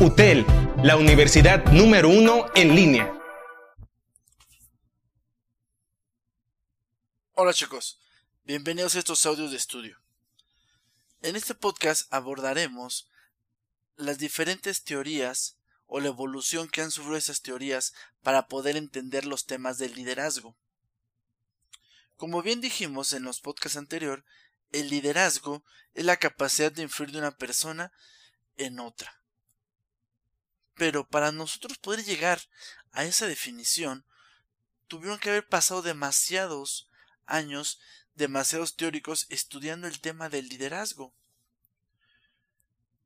UTEL, la universidad número uno en línea. Hola chicos, bienvenidos a estos audios de estudio. En este podcast abordaremos las diferentes teorías o la evolución que han sufrido esas teorías para poder entender los temas del liderazgo. Como bien dijimos en los podcasts anteriores, el liderazgo es la capacidad de influir de una persona en otra. Pero para nosotros poder llegar a esa definición, tuvieron que haber pasado demasiados años, demasiados teóricos estudiando el tema del liderazgo.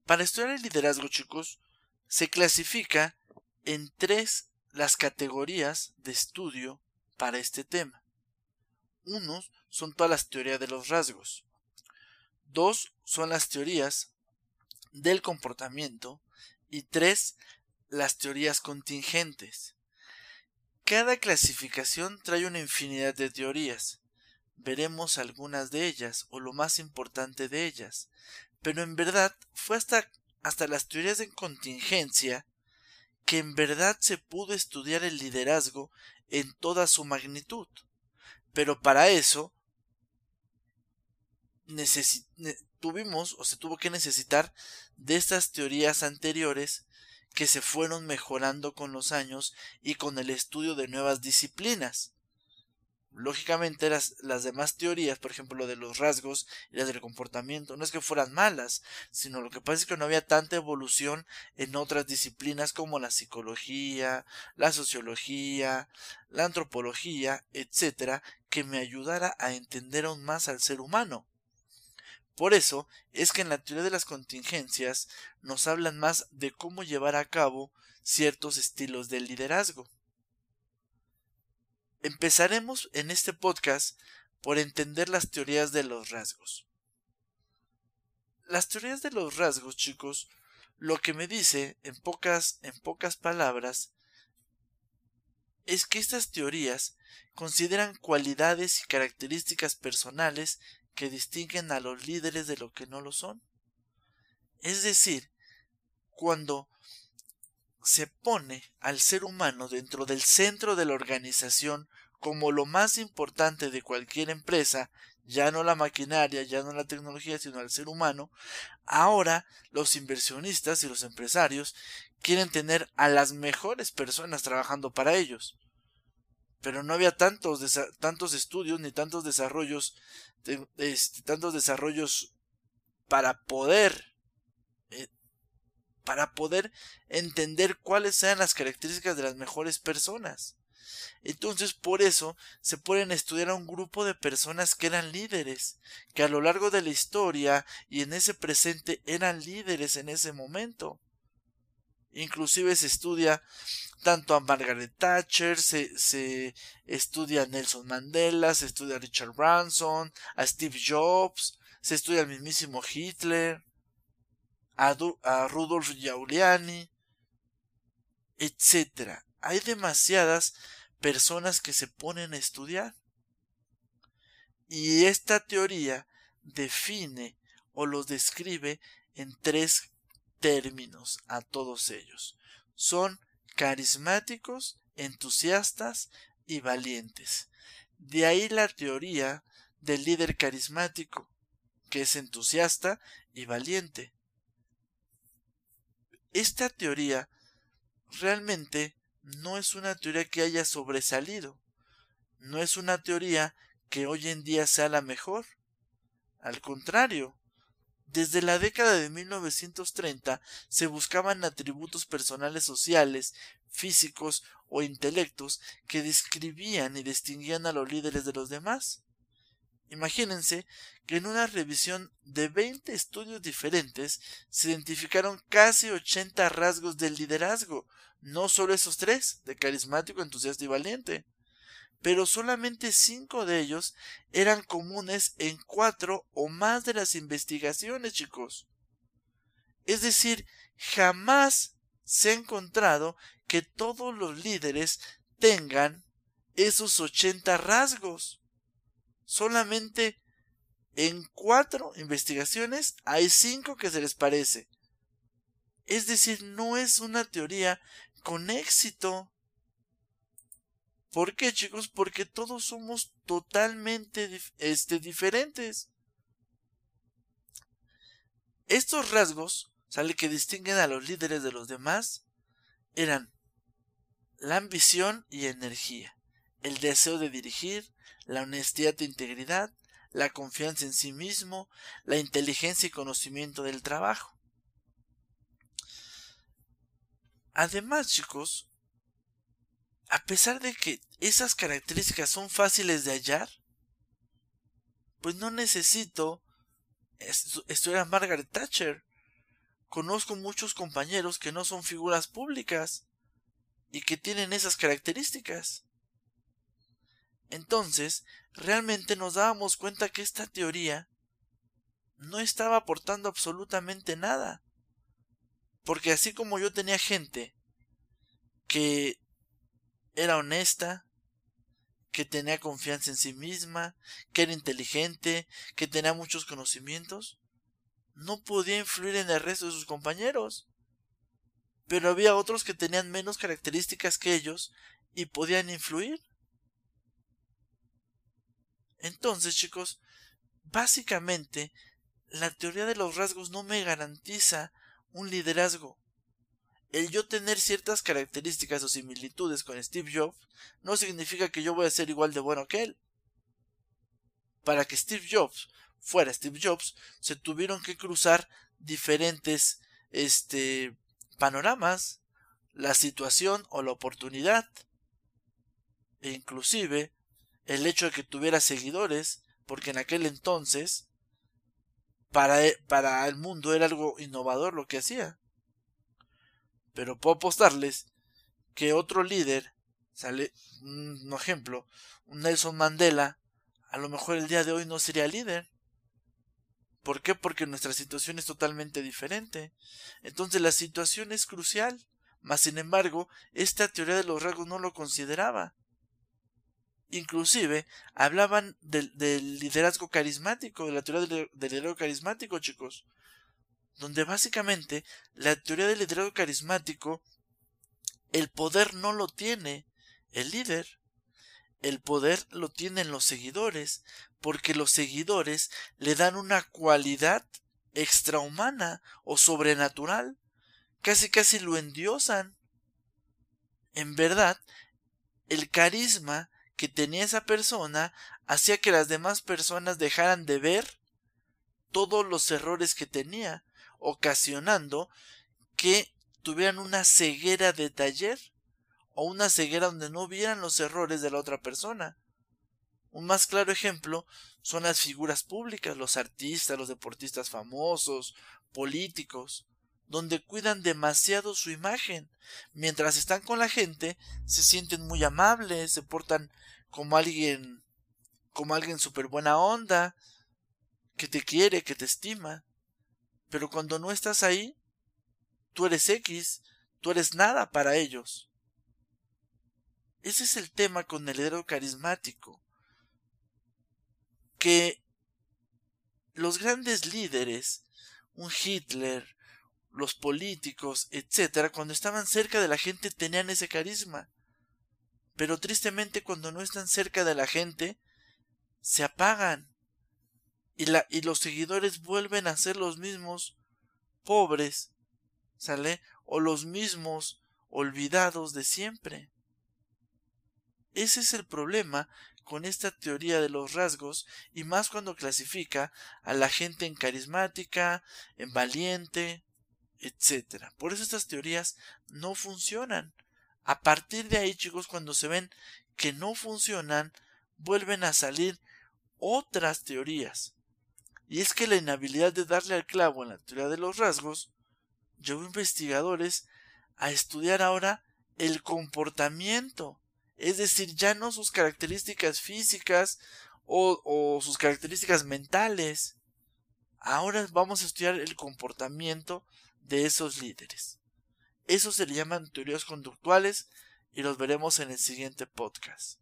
Para estudiar el liderazgo, chicos, se clasifica en tres las categorías de estudio para este tema. Unos son todas las teorías de los rasgos. Dos son las teorías del comportamiento. Y tres, las teorías contingentes. Cada clasificación trae una infinidad de teorías. Veremos algunas de ellas, o lo más importante de ellas. Pero en verdad fue hasta, hasta las teorías de contingencia que en verdad se pudo estudiar el liderazgo en toda su magnitud. Pero para eso tuvimos o se tuvo que necesitar de estas teorías anteriores que se fueron mejorando con los años y con el estudio de nuevas disciplinas. Lógicamente las, las demás teorías, por ejemplo, de los rasgos y las del comportamiento, no es que fueran malas, sino lo que pasa es que no había tanta evolución en otras disciplinas como la psicología, la sociología, la antropología, etcétera, que me ayudara a entender aún más al ser humano. Por eso es que en la teoría de las contingencias nos hablan más de cómo llevar a cabo ciertos estilos de liderazgo. Empezaremos en este podcast por entender las teorías de los rasgos. Las teorías de los rasgos, chicos, lo que me dice en pocas en pocas palabras es que estas teorías consideran cualidades y características personales que distinguen a los líderes de lo que no lo son. Es decir, cuando se pone al ser humano dentro del centro de la organización como lo más importante de cualquier empresa, ya no la maquinaria, ya no la tecnología, sino al ser humano, ahora los inversionistas y los empresarios quieren tener a las mejores personas trabajando para ellos. Pero no había tantos, tantos estudios ni tantos desarrollos, este, tantos desarrollos para poder para poder entender cuáles eran las características de las mejores personas. Entonces por eso se pueden estudiar a un grupo de personas que eran líderes, que a lo largo de la historia y en ese presente eran líderes en ese momento. Inclusive se estudia tanto a Margaret Thatcher, se, se estudia a Nelson Mandela, se estudia a Richard Branson, a Steve Jobs, se estudia al mismísimo Hitler a, Rudolf Giuliani, etc. Hay demasiadas personas que se ponen a estudiar. Y esta teoría define o los describe en tres términos a todos ellos. Son carismáticos, entusiastas y valientes. De ahí la teoría del líder carismático, que es entusiasta y valiente esta teoría realmente no es una teoría que haya sobresalido, no es una teoría que hoy en día sea la mejor. Al contrario, desde la década de 1930 se buscaban atributos personales sociales, físicos o intelectos que describían y distinguían a los líderes de los demás. Imagínense que en una revisión de 20 estudios diferentes se identificaron casi 80 rasgos del liderazgo, no solo esos tres, de carismático, entusiasta y valiente, pero solamente cinco de ellos eran comunes en cuatro o más de las investigaciones, chicos. Es decir, jamás se ha encontrado que todos los líderes tengan esos 80 rasgos solamente en cuatro investigaciones hay cinco que se les parece. Es decir, no es una teoría con éxito. ¿Por qué, chicos? Porque todos somos totalmente este, diferentes. Estos rasgos, sale que distinguen a los líderes de los demás, eran la ambición y energía, el deseo de dirigir, la honestidad e integridad, la confianza en sí mismo, la inteligencia y conocimiento del trabajo. Además, chicos, a pesar de que esas características son fáciles de hallar, pues no necesito estudiar a Margaret Thatcher. Conozco muchos compañeros que no son figuras públicas y que tienen esas características. Entonces, realmente nos dábamos cuenta que esta teoría no estaba aportando absolutamente nada. Porque así como yo tenía gente que era honesta, que tenía confianza en sí misma, que era inteligente, que tenía muchos conocimientos, no podía influir en el resto de sus compañeros. Pero había otros que tenían menos características que ellos y podían influir. Entonces, chicos, básicamente, la teoría de los rasgos no me garantiza un liderazgo. El yo tener ciertas características o similitudes con Steve Jobs no significa que yo voy a ser igual de bueno que él. Para que Steve Jobs fuera Steve Jobs, se tuvieron que cruzar diferentes este panoramas, la situación o la oportunidad. E inclusive el hecho de que tuviera seguidores, porque en aquel entonces para, e, para el mundo era algo innovador lo que hacía. Pero puedo apostarles que otro líder, sale un ejemplo, un Nelson Mandela, a lo mejor el día de hoy no sería líder. ¿Por qué? Porque nuestra situación es totalmente diferente. Entonces la situación es crucial. Mas sin embargo, esta teoría de los rasgos no lo consideraba. Inclusive hablaban del, liderazgo carismático, de la teoría del, liderazgo carismático, chicos. Donde básicamente la teoría del liderazgo carismático, el poder no lo tiene el líder. El poder lo tienen los seguidores, porque los seguidores le dan una cualidad extrahumana o sobrenatural. Casi casi lo endiosan. En verdad, el carisma que tenía esa persona hacía que las demás personas dejaran de ver todos los errores que tenía, ocasionando que tuvieran una ceguera de taller o una ceguera donde no vieran los errores de la otra persona. Un más claro ejemplo son las figuras públicas, los artistas, los deportistas famosos, políticos, donde cuidan demasiado su imagen. Mientras están con la gente, se sienten muy amables, se portan como alguien, como alguien súper buena onda, que te quiere, que te estima. Pero cuando no estás ahí, tú eres X, tú eres nada para ellos. Ese es el tema con el héroe carismático. Que los grandes líderes, un Hitler, los políticos, etcétera, cuando estaban cerca de la gente tenían ese carisma. Pero tristemente cuando no están cerca de la gente, se apagan. Y, la, y los seguidores vuelven a ser los mismos pobres, ¿sale? O los mismos olvidados de siempre. Ese es el problema con esta teoría de los rasgos y más cuando clasifica a la gente en carismática, en valiente, etcétera. Por eso estas teorías no funcionan. A partir de ahí, chicos, cuando se ven que no funcionan, vuelven a salir otras teorías. Y es que la inhabilidad de darle al clavo en la teoría de los rasgos llevó a investigadores a estudiar ahora el comportamiento, es decir, ya no sus características físicas o, o sus características mentales. Ahora vamos a estudiar el comportamiento de esos líderes. Eso se le llaman teorías conductuales y los veremos en el siguiente podcast.